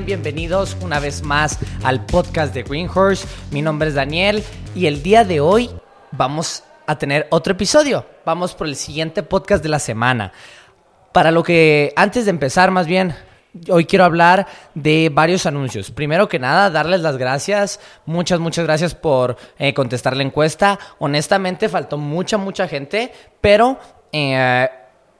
bienvenidos una vez más al podcast de Greenhorse. Mi nombre es Daniel y el día de hoy vamos a tener otro episodio. Vamos por el siguiente podcast de la semana. Para lo que, antes de empezar más bien, Hoy quiero hablar de varios anuncios. Primero que nada, darles las gracias. Muchas, muchas gracias por eh, contestar la encuesta. Honestamente, faltó mucha, mucha gente, pero eh,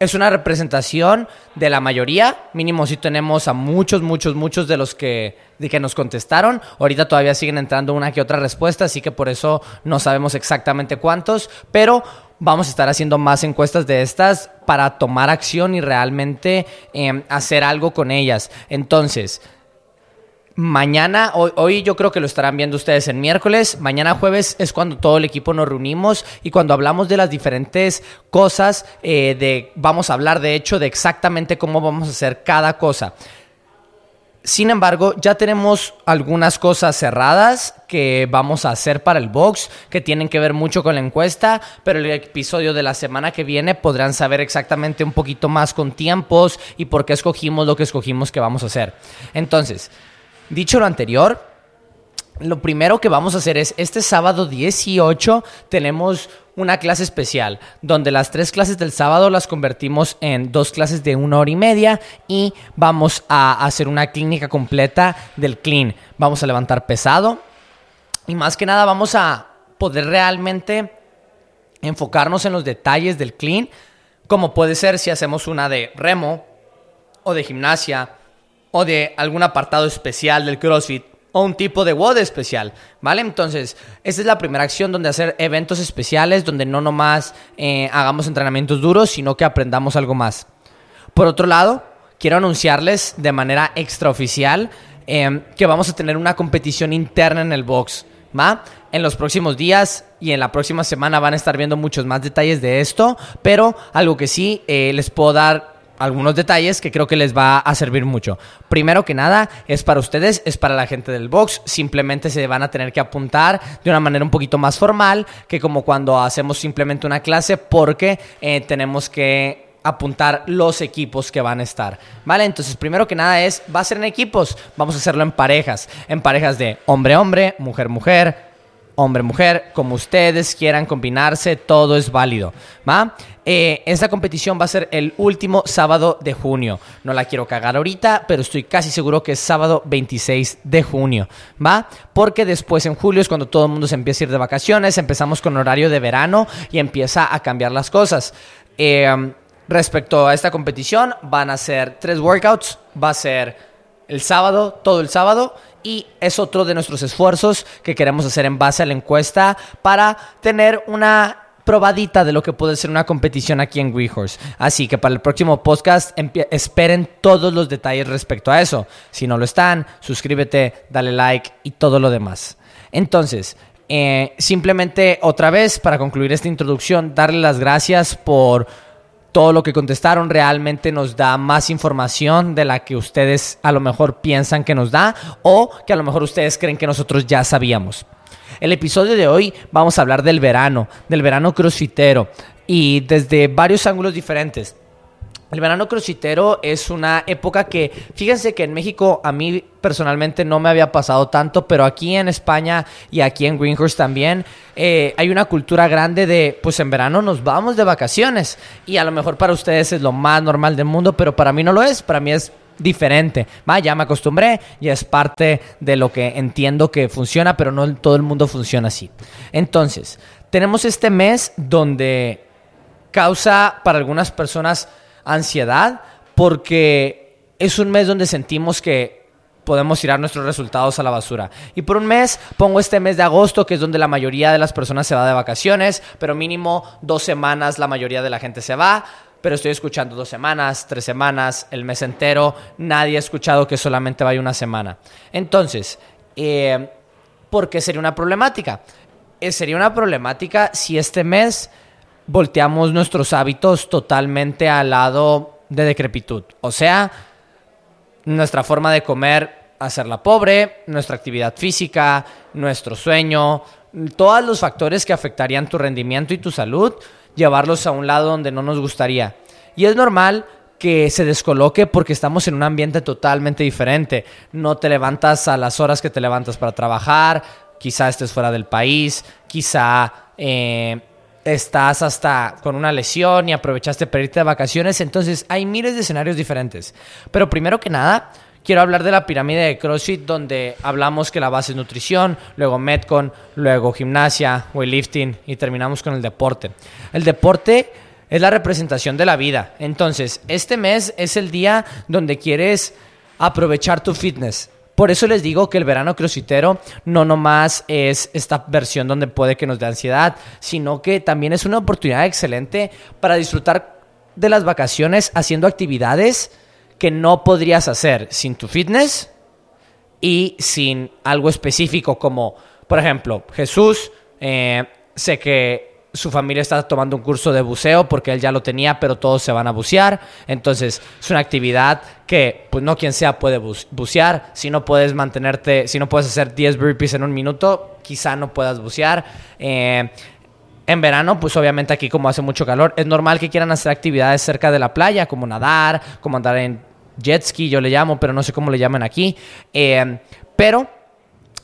es una representación de la mayoría. Mínimo si tenemos a muchos, muchos, muchos de los que, de que nos contestaron. Ahorita todavía siguen entrando una que otra respuesta, así que por eso no sabemos exactamente cuántos. Pero vamos a estar haciendo más encuestas de estas para tomar acción y realmente em, hacer algo con ellas. Entonces, mañana, hoy, yo creo que lo estarán viendo ustedes en miércoles, mañana jueves es cuando todo el equipo nos reunimos y cuando hablamos de las diferentes cosas, eh, de, vamos a hablar de hecho de exactamente cómo vamos a hacer cada cosa. Sin embargo, ya tenemos algunas cosas cerradas que vamos a hacer para el box, que tienen que ver mucho con la encuesta, pero el episodio de la semana que viene podrán saber exactamente un poquito más con tiempos y por qué escogimos lo que escogimos que vamos a hacer. Entonces, dicho lo anterior, lo primero que vamos a hacer es, este sábado 18 tenemos una clase especial, donde las tres clases del sábado las convertimos en dos clases de una hora y media y vamos a hacer una clínica completa del clean. Vamos a levantar pesado y más que nada vamos a poder realmente enfocarnos en los detalles del clean, como puede ser si hacemos una de remo o de gimnasia o de algún apartado especial del CrossFit o un tipo de WOD especial, ¿vale? Entonces, esta es la primera acción donde hacer eventos especiales, donde no nomás eh, hagamos entrenamientos duros, sino que aprendamos algo más. Por otro lado, quiero anunciarles de manera extraoficial eh, que vamos a tener una competición interna en el box, ¿va? En los próximos días y en la próxima semana van a estar viendo muchos más detalles de esto, pero algo que sí eh, les puedo dar algunos detalles que creo que les va a servir mucho. Primero que nada, es para ustedes, es para la gente del box. Simplemente se van a tener que apuntar de una manera un poquito más formal que como cuando hacemos simplemente una clase porque eh, tenemos que apuntar los equipos que van a estar. ¿Vale? Entonces, primero que nada es, va a ser en equipos, vamos a hacerlo en parejas, en parejas de hombre-hombre, mujer-mujer, hombre-mujer, como ustedes quieran combinarse, todo es válido. ¿va? Eh, esta competición va a ser el último sábado de junio. No la quiero cagar ahorita, pero estoy casi seguro que es sábado 26 de junio. ¿Va? Porque después en julio es cuando todo el mundo se empieza a ir de vacaciones, empezamos con horario de verano y empieza a cambiar las cosas. Eh, respecto a esta competición, van a ser tres workouts. Va a ser el sábado, todo el sábado y es otro de nuestros esfuerzos que queremos hacer en base a la encuesta para tener una probadita de lo que puede ser una competición aquí en WeHorse. Así que para el próximo podcast esperen todos los detalles respecto a eso. Si no lo están, suscríbete, dale like y todo lo demás. Entonces, eh, simplemente otra vez para concluir esta introducción, darle las gracias por todo lo que contestaron realmente nos da más información de la que ustedes a lo mejor piensan que nos da o que a lo mejor ustedes creen que nosotros ya sabíamos. El episodio de hoy vamos a hablar del verano, del verano crossfitero y desde varios ángulos diferentes. El verano crossfitero es una época que, fíjense que en México a mí personalmente no me había pasado tanto, pero aquí en España y aquí en Greenhurst también eh, hay una cultura grande de, pues en verano nos vamos de vacaciones y a lo mejor para ustedes es lo más normal del mundo, pero para mí no lo es, para mí es diferente. ya me acostumbré, ya es parte de lo que entiendo que funciona, pero no todo el mundo funciona así. Entonces, tenemos este mes donde causa para algunas personas ansiedad porque es un mes donde sentimos que podemos tirar nuestros resultados a la basura. Y por un mes pongo este mes de agosto, que es donde la mayoría de las personas se va de vacaciones, pero mínimo dos semanas la mayoría de la gente se va. Pero estoy escuchando dos semanas, tres semanas, el mes entero. Nadie ha escuchado que solamente vaya una semana. Entonces, eh, ¿por qué sería una problemática? Eh, sería una problemática si este mes volteamos nuestros hábitos totalmente al lado de decrepitud. O sea, nuestra forma de comer, hacerla pobre, nuestra actividad física, nuestro sueño, todos los factores que afectarían tu rendimiento y tu salud, llevarlos a un lado donde no nos gustaría. Y es normal que se descoloque porque estamos en un ambiente totalmente diferente. No te levantas a las horas que te levantas para trabajar, quizá estés fuera del país, quizá eh, estás hasta con una lesión y aprovechaste para irte de vacaciones. Entonces hay miles de escenarios diferentes. Pero primero que nada, quiero hablar de la pirámide de CrossFit donde hablamos que la base es nutrición, luego Metcon, luego gimnasia, weightlifting y terminamos con el deporte. El deporte es la representación de la vida. Entonces, este mes es el día donde quieres aprovechar tu fitness. Por eso les digo que el verano crossfitero no nomás es esta versión donde puede que nos dé ansiedad, sino que también es una oportunidad excelente para disfrutar de las vacaciones haciendo actividades que no podrías hacer sin tu fitness y sin algo específico como, por ejemplo, Jesús, eh, sé que su familia está tomando un curso de buceo porque él ya lo tenía, pero todos se van a bucear. Entonces, es una actividad que, pues no quien sea puede bucear. Si no puedes mantenerte, si no puedes hacer 10 burpees en un minuto, quizá no puedas bucear. Eh, en verano, pues obviamente aquí como hace mucho calor, es normal que quieran hacer actividades cerca de la playa, como nadar, como andar en jet ski, yo le llamo, pero no sé cómo le llaman aquí. Eh, pero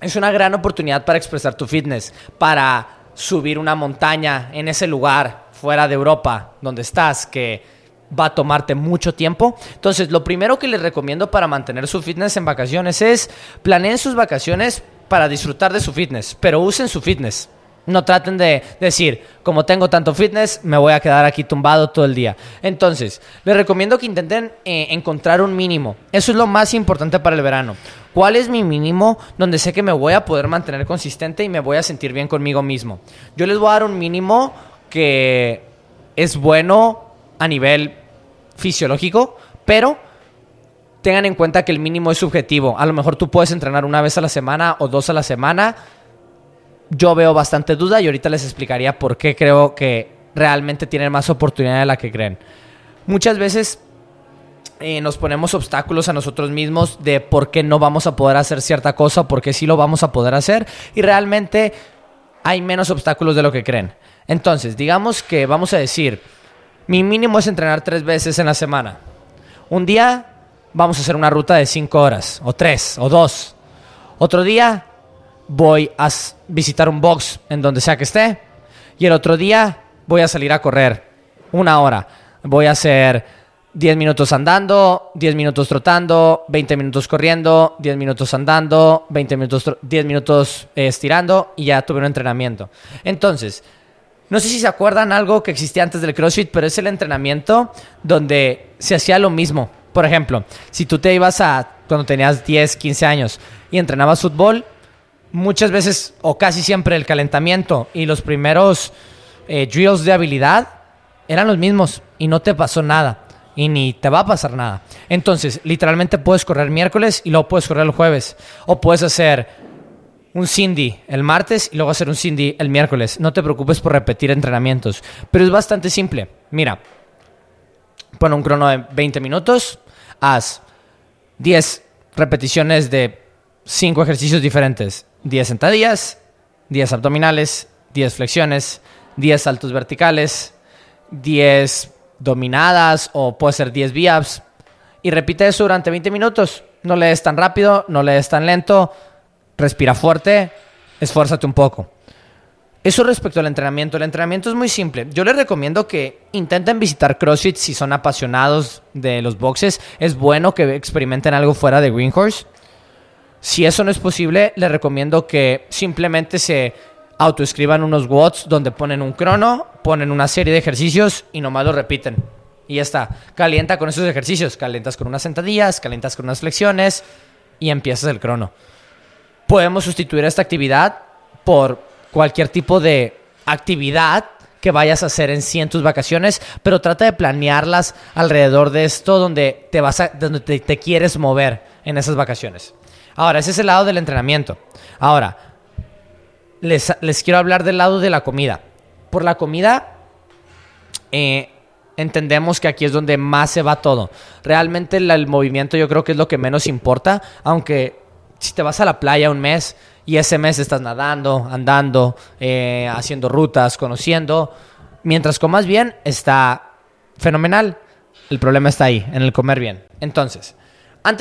es una gran oportunidad para expresar tu fitness, para subir una montaña en ese lugar fuera de Europa donde estás que va a tomarte mucho tiempo. Entonces, lo primero que les recomiendo para mantener su fitness en vacaciones es planeen sus vacaciones para disfrutar de su fitness, pero usen su fitness. No traten de decir, como tengo tanto fitness, me voy a quedar aquí tumbado todo el día. Entonces, les recomiendo que intenten eh, encontrar un mínimo. Eso es lo más importante para el verano. ¿Cuál es mi mínimo donde sé que me voy a poder mantener consistente y me voy a sentir bien conmigo mismo? Yo les voy a dar un mínimo que es bueno a nivel fisiológico, pero tengan en cuenta que el mínimo es subjetivo. A lo mejor tú puedes entrenar una vez a la semana o dos a la semana yo veo bastante duda y ahorita les explicaría por qué creo que realmente tienen más oportunidad de la que creen. Muchas veces eh, nos ponemos obstáculos a nosotros mismos de por qué no vamos a poder hacer cierta cosa, por qué sí lo vamos a poder hacer y realmente hay menos obstáculos de lo que creen. Entonces, digamos que vamos a decir, mi mínimo es entrenar tres veces en la semana. Un día vamos a hacer una ruta de cinco horas, o tres, o dos. Otro día voy a visitar un box en donde sea que esté. Y el otro día voy a salir a correr una hora. Voy a hacer 10 minutos andando, 10 minutos trotando, 20 minutos corriendo, 10 minutos andando, 20 minutos, 10 minutos eh, estirando y ya tuve un entrenamiento. Entonces, no sé si se acuerdan algo que existía antes del CrossFit, pero es el entrenamiento donde se hacía lo mismo. Por ejemplo, si tú te ibas a cuando tenías 10, 15 años y entrenabas fútbol, muchas veces o casi siempre el calentamiento y los primeros eh, drills de habilidad eran los mismos y no te pasó nada y ni te va a pasar nada. Entonces, literalmente puedes correr miércoles y luego puedes correr el jueves o puedes hacer un Cindy el martes y luego hacer un Cindy el miércoles. No te preocupes por repetir entrenamientos, pero es bastante simple. Mira, pon un crono de 20 minutos, haz 10 repeticiones de 5 ejercicios diferentes 10 sentadillas, 10 abdominales, 10 flexiones, 10 saltos verticales, 10 dominadas o puede ser 10 V-ups. Y repite eso durante 20 minutos. No le des tan rápido, no le des tan lento. Respira fuerte, esfuérzate un poco. Eso respecto al entrenamiento. El entrenamiento es muy simple. Yo les recomiendo que intenten visitar CrossFit si son apasionados de los boxes. Es bueno que experimenten algo fuera de Greenhorse. Si eso no es posible, les recomiendo que simplemente se autoescriban unos watts donde ponen un crono, ponen una serie de ejercicios y nomás lo repiten. Y ya está. Calienta con esos ejercicios. Calientas con unas sentadillas, calientas con unas flexiones y empiezas el crono. Podemos sustituir esta actividad por cualquier tipo de actividad que vayas a hacer en sí en tus vacaciones, pero trata de planearlas alrededor de esto donde te vas donde te quieres mover en esas vacaciones. Ahora, ese es el lado del entrenamiento. Ahora, les, quiero hablar del lado de la comida. Por la comida, eh, entendemos que aquí es donde más se va todo. Realmente el, movimiento yo creo que es lo que menos importa, aunque si te vas a la playa un mes y ese mes estás nadando, andando, eh, haciendo rutas, conociendo, mientras comas bien, está fenomenal. El problema está ahí, en el comer bien. Entonces,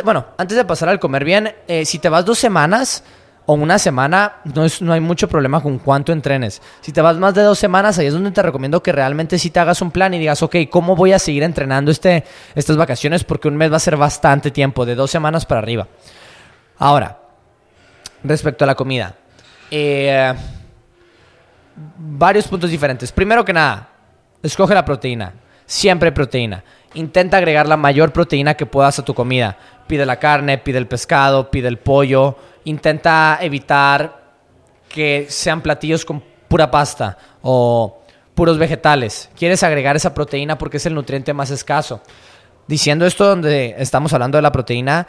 bueno, antes de pasar al comer bien, eh, si te vas dos semanas o una semana, no, es, no hay mucho problema con cuánto entrenes. Si te vas más de dos semanas, ahí es donde te recomiendo que realmente sí te hagas un plan y digas, ok, ¿cómo voy a seguir entrenando este, estas vacaciones? Porque un mes va a ser bastante tiempo, de dos semanas para arriba. Ahora, respecto a la comida. Eh, varios puntos diferentes. Primero que nada, escoge la proteína. Siempre proteína. Intenta agregar la mayor proteína que puedas a tu comida. Pide la carne, pide el pescado, pide el pollo. Intenta evitar que sean platillos con pura pasta o puros vegetales. Quieres agregar esa proteína porque es el nutriente más escaso. Diciendo esto donde estamos hablando de la proteína,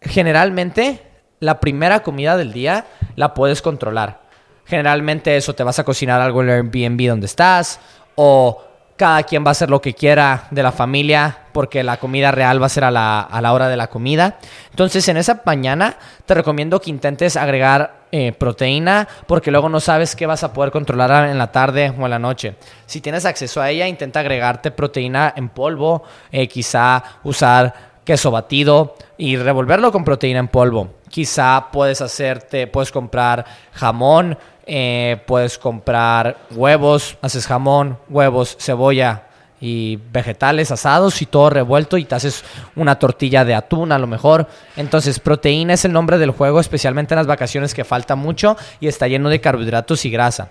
generalmente la primera comida del día la puedes controlar. Generalmente eso te vas a cocinar algo en el Airbnb donde estás o cada quien va a hacer lo que quiera de la familia porque la comida real va a ser a la, hora de la comida. Entonces en esa mañana te recomiendo que intentes agregar eh, proteína porque luego no sabes qué vas a poder controlar en la tarde o en la noche. Si tienes acceso a ella, intenta agregarte proteína en polvo, eh, quizá usar queso batido y revolverlo con proteína en polvo. Quizá puedes hacerte, puedes comprar jamón, eh, puedes comprar huevos, haces jamón, huevos, cebolla y vegetales asados y todo revuelto y te haces una tortilla de atún a lo mejor. Entonces, proteína es el nombre del juego, especialmente en las vacaciones que falta mucho y está lleno de carbohidratos y grasa.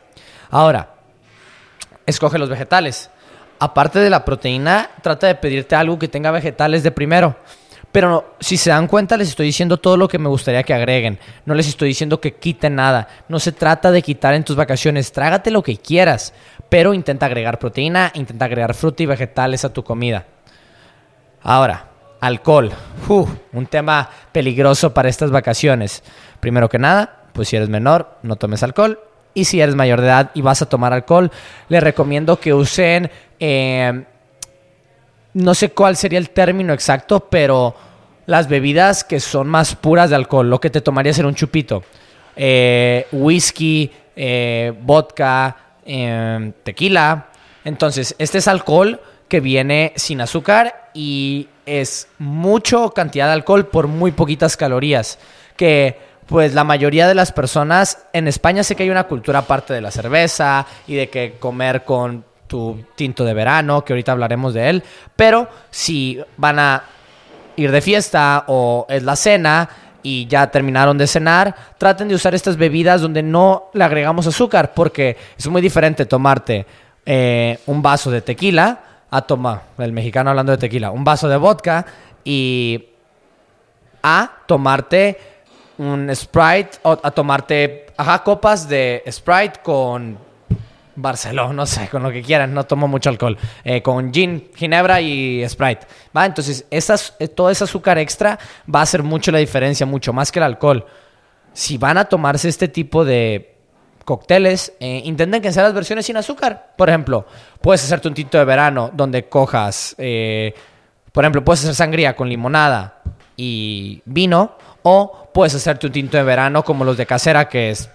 Ahora, escoge los vegetales. Aparte de la proteína, trata de pedirte algo que tenga vegetales de primero. Pero si se dan cuenta, les estoy diciendo todo lo que me gustaría que agreguen. No les estoy diciendo que quiten nada. No se trata de quitar en tus vacaciones. Trágate lo que quieras. Pero intenta agregar proteína, intenta agregar fruta y vegetales a tu comida. Ahora, alcohol. un tema peligroso para estas vacaciones. Primero que nada, pues si eres menor, no tomes alcohol. Y si eres mayor de edad y vas a tomar alcohol, les recomiendo que usen... Eh, no sé cuál sería el término exacto, pero las bebidas que son más puras de alcohol, lo que te tomaría ser un chupito. Eh, whisky, eh, vodka, em, tequila. Entonces, este es alcohol que viene sin azúcar y es mucho cantidad de alcohol por muy poquitas calorías. Que pues la mayoría de las personas en España sé que hay una cultura aparte de la cerveza y de que comer con tu tinto de verano, que ahorita hablaremos de él, pero si van a ir de fiesta o es la cena y ya terminaron de cenar, traten de usar estas bebidas donde no le agregamos azúcar, porque es muy diferente tomarte eh, un vaso de tequila a tomar, el mexicano hablando de tequila, un vaso de vodka y a tomarte un Sprite o a tomarte, ajá, copas de Sprite con Barcelona, no sé, con lo que quieran, no tomo mucho alcohol. Eh, con gin, ginebra y Sprite. ¿va? Entonces, eh, todo ese azúcar extra va a hacer mucho la diferencia, mucho más que el alcohol. Si van a tomarse este tipo de cócteles, eh, intenten que sean las versiones sin azúcar. Por ejemplo, puedes hacerte un tinto de verano donde cojas, por ejemplo, puedes hacer sangría con limonada y vino, o puedes hacerte un tinto de verano como los de casera, que es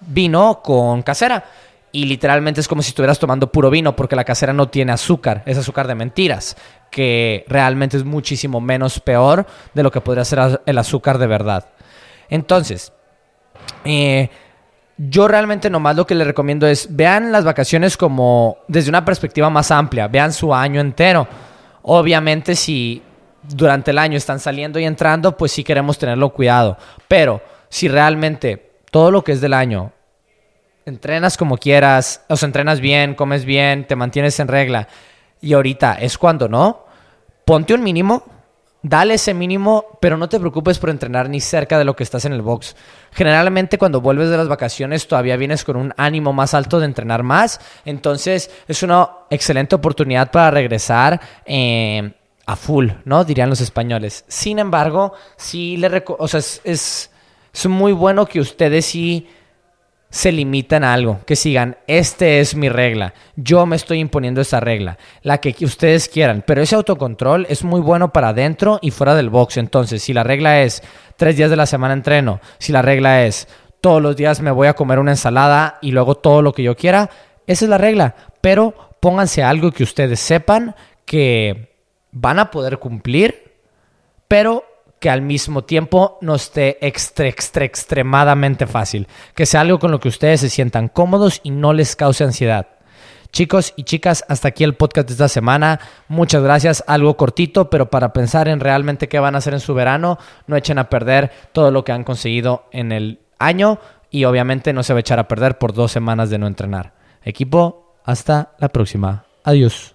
vino con casera. Y literalmente es como si estuvieras tomando puro vino porque la casera no tiene azúcar, es azúcar de mentiras, que realmente es muchísimo menos peor de lo que podría ser el azúcar de verdad. Entonces, eh, yo realmente nomás lo que les recomiendo es vean las vacaciones como desde una perspectiva más amplia, vean su año entero. Obviamente si durante el año están saliendo y entrando, pues sí queremos tenerlo cuidado. Pero si realmente todo lo que es del año, entrenas como quieras, o sea, entrenas bien, comes bien, te mantienes en regla, y ahorita es cuando no, ponte un mínimo, dale ese mínimo, pero no te preocupes por entrenar ni cerca de lo que estás en el box. Generalmente cuando vuelves de las vacaciones todavía vienes con un ánimo más alto de entrenar más, entonces es una excelente oportunidad para regresar. Eh, a full, ¿no? Dirían los españoles. Sin embargo, sí le o sea, es es muy bueno que ustedes sí se limitan a algo, que sigan, este es mi regla, yo me estoy imponiendo esa regla, la que ustedes quieran, pero ese autocontrol es muy bueno para adentro y fuera del box, entonces si la regla es tres días de la semana entreno, si la regla es todos los días me voy a comer una ensalada y luego todo lo que yo quiera, esa es la regla, pero pónganse algo que ustedes sepan que van a poder cumplir, pero que al mismo tiempo no esté extremadamente fácil. Que sea algo con lo que ustedes se sientan cómodos y no les cause ansiedad. Chicos y chicas, hasta aquí el podcast de esta semana. Muchas gracias. Algo cortito, pero para pensar en realmente qué van a hacer en su verano, no echen a perder todo lo que han conseguido en el año y obviamente no se va a echar a perder por dos semanas de no entrenar. Equipo, hasta la próxima. Adiós.